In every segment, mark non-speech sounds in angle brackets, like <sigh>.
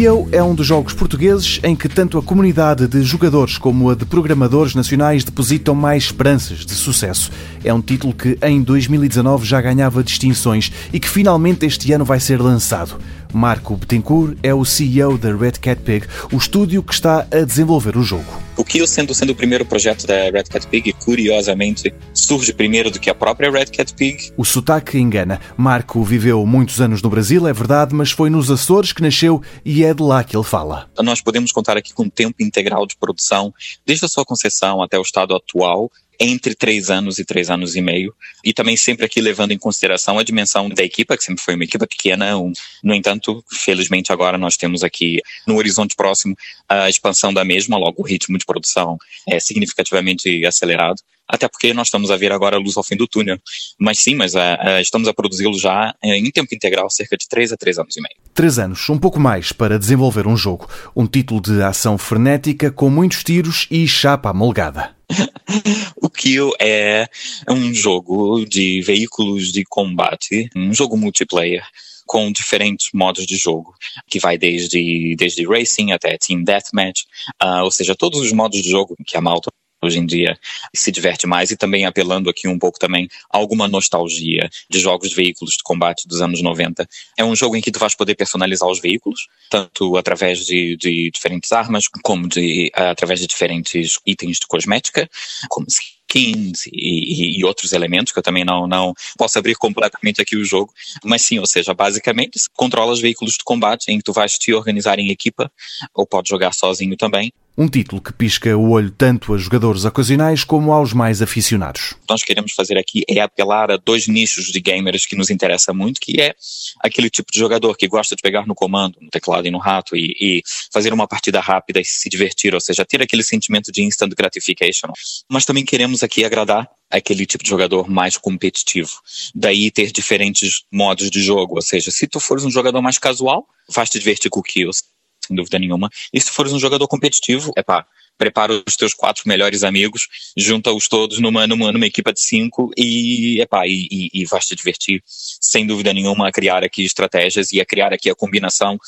Kio é um dos jogos portugueses em que tanto a comunidade de jogadores como a de programadores nacionais depositam mais esperanças de sucesso. É um título que em 2019 já ganhava distinções e que finalmente este ano vai ser lançado. Marco Betancourt é o CEO da Red Cat Pig, o estúdio que está a desenvolver o jogo. O Kill, sendo, sendo o primeiro projeto da Red Cat Pig, curiosamente surge primeiro do que a própria Red Cat Pig. O sotaque engana. Marco viveu muitos anos no Brasil, é verdade, mas foi nos Açores que nasceu e é de lá que ele fala. Nós podemos contar aqui com tempo integral de produção, desde a sua concessão até o estado atual, entre três anos e três anos e meio, e também sempre aqui levando em consideração a dimensão da equipa, que sempre foi uma equipa pequena. Um, no entanto, felizmente agora nós temos aqui no horizonte próximo a expansão da mesma, logo o ritmo de produção é significativamente acelerado até porque nós estamos a ver agora a luz ao fim do túnel. Mas sim, mas uh, uh, estamos a produzi-lo já em tempo integral, cerca de 3 a 3 anos e meio. 3 anos, um pouco mais para desenvolver um jogo. Um título de ação frenética com muitos tiros e chapa amolgada. <laughs> o Kill é um jogo de veículos de combate, um jogo multiplayer com diferentes modos de jogo, que vai desde, desde racing até team deathmatch, uh, ou seja, todos os modos de jogo que a malta hoje em dia se diverte mais e também apelando aqui um pouco também a alguma nostalgia de jogos de veículos de combate dos anos 90. É um jogo em que tu vais poder personalizar os veículos, tanto através de, de diferentes armas, como de, através de diferentes itens de cosmética, como skins e, e, outros elementos que eu também não, não posso abrir completamente aqui o jogo, mas sim, ou seja, basicamente controla os veículos de combate em que tu vais te organizar em equipa ou podes jogar sozinho também um título que pisca o olho tanto a jogadores ocasionais como aos mais aficionados. O que nós queremos fazer aqui é apelar a dois nichos de gamers que nos interessa muito, que é aquele tipo de jogador que gosta de pegar no comando, no teclado e no rato e, e fazer uma partida rápida e se divertir, ou seja, ter aquele sentimento de instant gratification. Mas também queremos aqui agradar aquele tipo de jogador mais competitivo. Daí ter diferentes modos de jogo, ou seja, se tu fores um jogador mais casual, faz te divertir com kills sem dúvida nenhuma. E se fores um jogador competitivo, é pá, prepara os teus quatro melhores amigos, junta-os todos numa, numa, numa equipa de cinco e, epá, e, e, e vais te divertir, sem dúvida nenhuma, a criar aqui estratégias e a criar aqui a combinação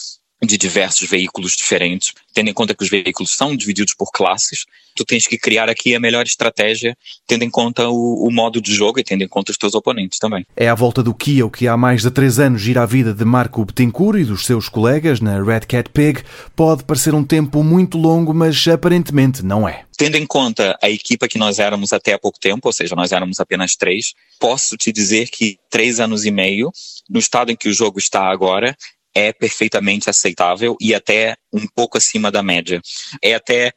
de diversos veículos diferentes, tendo em conta que os veículos são divididos por classes, tu tens que criar aqui a melhor estratégia, tendo em conta o, o modo de jogo e tendo em conta os teus oponentes também. É à volta do Kia o que há mais de três anos gira a vida de Marco Betancourt e dos seus colegas na Red Cat Pig. Pode parecer um tempo muito longo, mas aparentemente não é. Tendo em conta a equipa que nós éramos até há pouco tempo, ou seja, nós éramos apenas três, posso te dizer que três anos e meio, no estado em que o jogo está agora, é perfeitamente aceitável e até um pouco acima da média. É até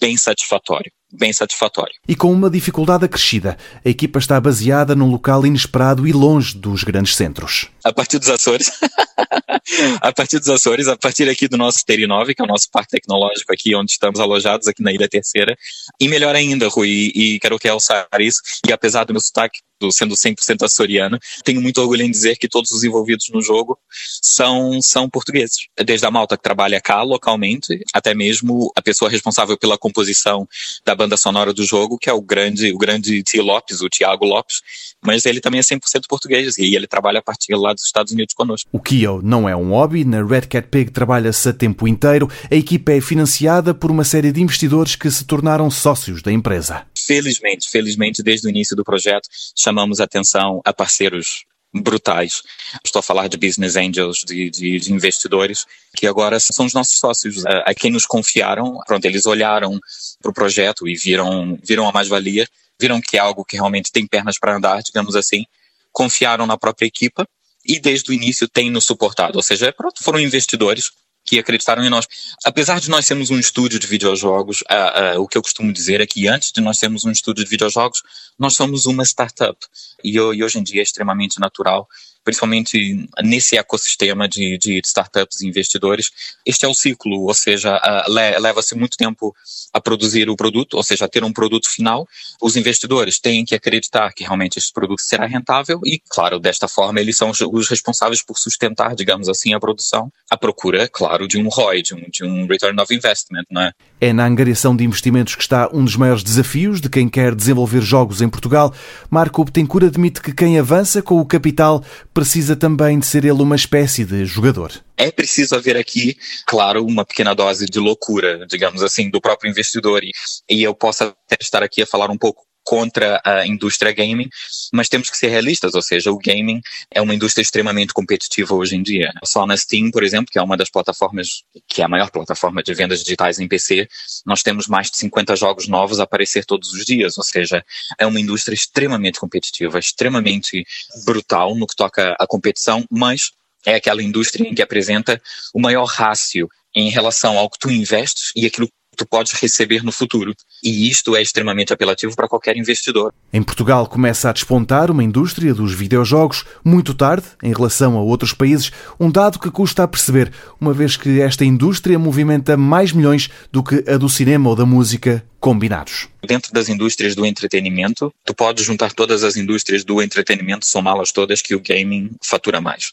bem satisfatório. Bem satisfatório. E com uma dificuldade acrescida, a equipa está baseada num local inesperado e longe dos grandes centros. A partir dos Açores. <laughs> a partir dos Açores, a partir aqui do nosso TERI9, que é o nosso parque tecnológico aqui, onde estamos alojados, aqui na Ilha Terceira. E melhor ainda, Rui, e quero realçar isso, e apesar do meu sotaque sendo 100% açoriano, tenho muito orgulho em dizer que todos os envolvidos no jogo são, são portugueses. Desde a malta que trabalha cá localmente, até mesmo a pessoa responsável pela composição da banda sonora do jogo, que é o grande, o grande T. Lopes, o Tiago Lopes, mas ele também é 100% português e ele trabalha a partir lá dos Estados Unidos conosco. O Kio não é um hobby, na Red Cat Pig trabalha-se a tempo inteiro, a equipa é financiada por uma série de investidores que se tornaram sócios da empresa. Felizmente, felizmente, desde o início do projeto, chamamos atenção a parceiros brutais. Estou a falar de business angels, de, de, de, investidores, que agora são os nossos sócios, a, a quem nos confiaram. Pronto, eles olharam para o projeto e viram, viram a mais-valia, viram que é algo que realmente tem pernas para andar, digamos assim, confiaram na própria equipa e desde o início têm nos suportado. Ou seja, pronto, foram investidores que acreditaram em nós. Apesar de nós sermos um estúdio de videojogos, uh, uh, o que eu costumo dizer é que antes de nós sermos um estúdio de videojogos, nós somos uma startup. E, e hoje em dia é extremamente natural principalmente nesse ecossistema de, de startups e investidores, este é o ciclo, ou seja, uh, leva-se muito tempo a produzir o produto, ou seja, a ter um produto final. Os investidores têm que acreditar que realmente este produto será rentável e, claro, desta forma eles são os responsáveis por sustentar, digamos assim, a produção, a procura, claro, de um ROI, de um, de um Return of Investment, não é? É na angariação de investimentos que está um dos maiores desafios de quem quer desenvolver jogos em Portugal. Marco Betancourt admite que quem avança com o capital precisa também de ser ele uma espécie de jogador. É preciso haver aqui, claro, uma pequena dose de loucura, digamos assim, do próprio investidor. E, e eu posso até estar aqui a falar um pouco contra a indústria gaming, mas temos que ser realistas, ou seja, o gaming é uma indústria extremamente competitiva hoje em dia. Só na Steam, por exemplo, que é uma das plataformas, que é a maior plataforma de vendas digitais em PC, nós temos mais de 50 jogos novos a aparecer todos os dias, ou seja, é uma indústria extremamente competitiva, extremamente brutal no que toca à competição, mas é aquela indústria em que apresenta o maior rácio em relação ao que tu investes e aquilo tu podes receber no futuro. E isto é extremamente apelativo para qualquer investidor. Em Portugal começa a despontar uma indústria dos videojogos muito tarde em relação a outros países, um dado que custa a perceber, uma vez que esta indústria movimenta mais milhões do que a do cinema ou da música combinados. Dentro das indústrias do entretenimento, tu podes juntar todas as indústrias do entretenimento, somá-las todas, que o gaming fatura mais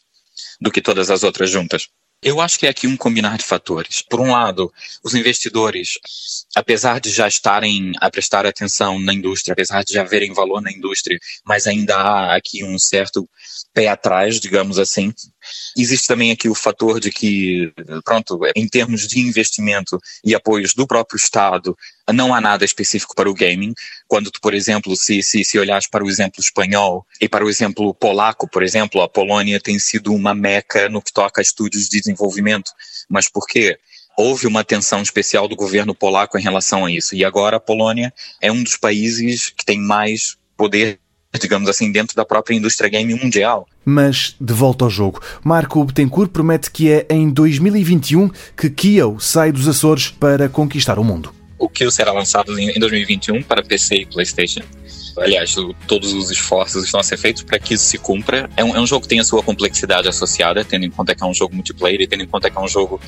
do que todas as outras juntas. Eu acho que é aqui um combinar de fatores. Por um lado, os investidores, apesar de já estarem a prestar atenção na indústria, apesar de já verem valor na indústria, mas ainda há aqui um certo pé atrás, digamos assim. Existe também aqui o fator de que, pronto, em termos de investimento e apoios do próprio Estado, não há nada específico para o gaming. Quando tu, por exemplo, se, se, se olhares para o exemplo espanhol e para o exemplo polaco, por exemplo, a Polônia tem sido uma meca no que toca a estúdios de desenvolvimento. Mas por quê? houve uma atenção especial do governo polaco em relação a isso. E agora a Polônia é um dos países que tem mais poder digamos assim, dentro da própria indústria game mundial. Mas, de volta ao jogo, Marco Betancourt promete que é em 2021 que Kyo sai dos Açores para conquistar o mundo. O Kyo será lançado em 2021 para PC e PlayStation aliás, todos os esforços estão a ser feitos para que isso se cumpra. É um, é um, jogo que tem a sua complexidade associada, tendo em conta que é um jogo multiplayer e tendo em conta que é um jogo,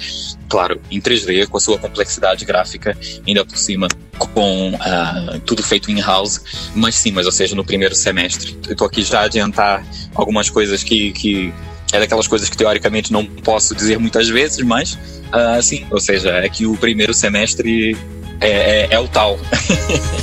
claro, em 3D, com a sua complexidade gráfica, ainda por cima com uh, tudo feito in-house, mas sim, mas ou seja, no primeiro semestre. Eu estou aqui já a adiantar algumas coisas que, que é daquelas coisas que teoricamente não posso dizer muitas vezes, mas uh, sim, ou seja, é que o primeiro semestre é, é, é o tal. <laughs>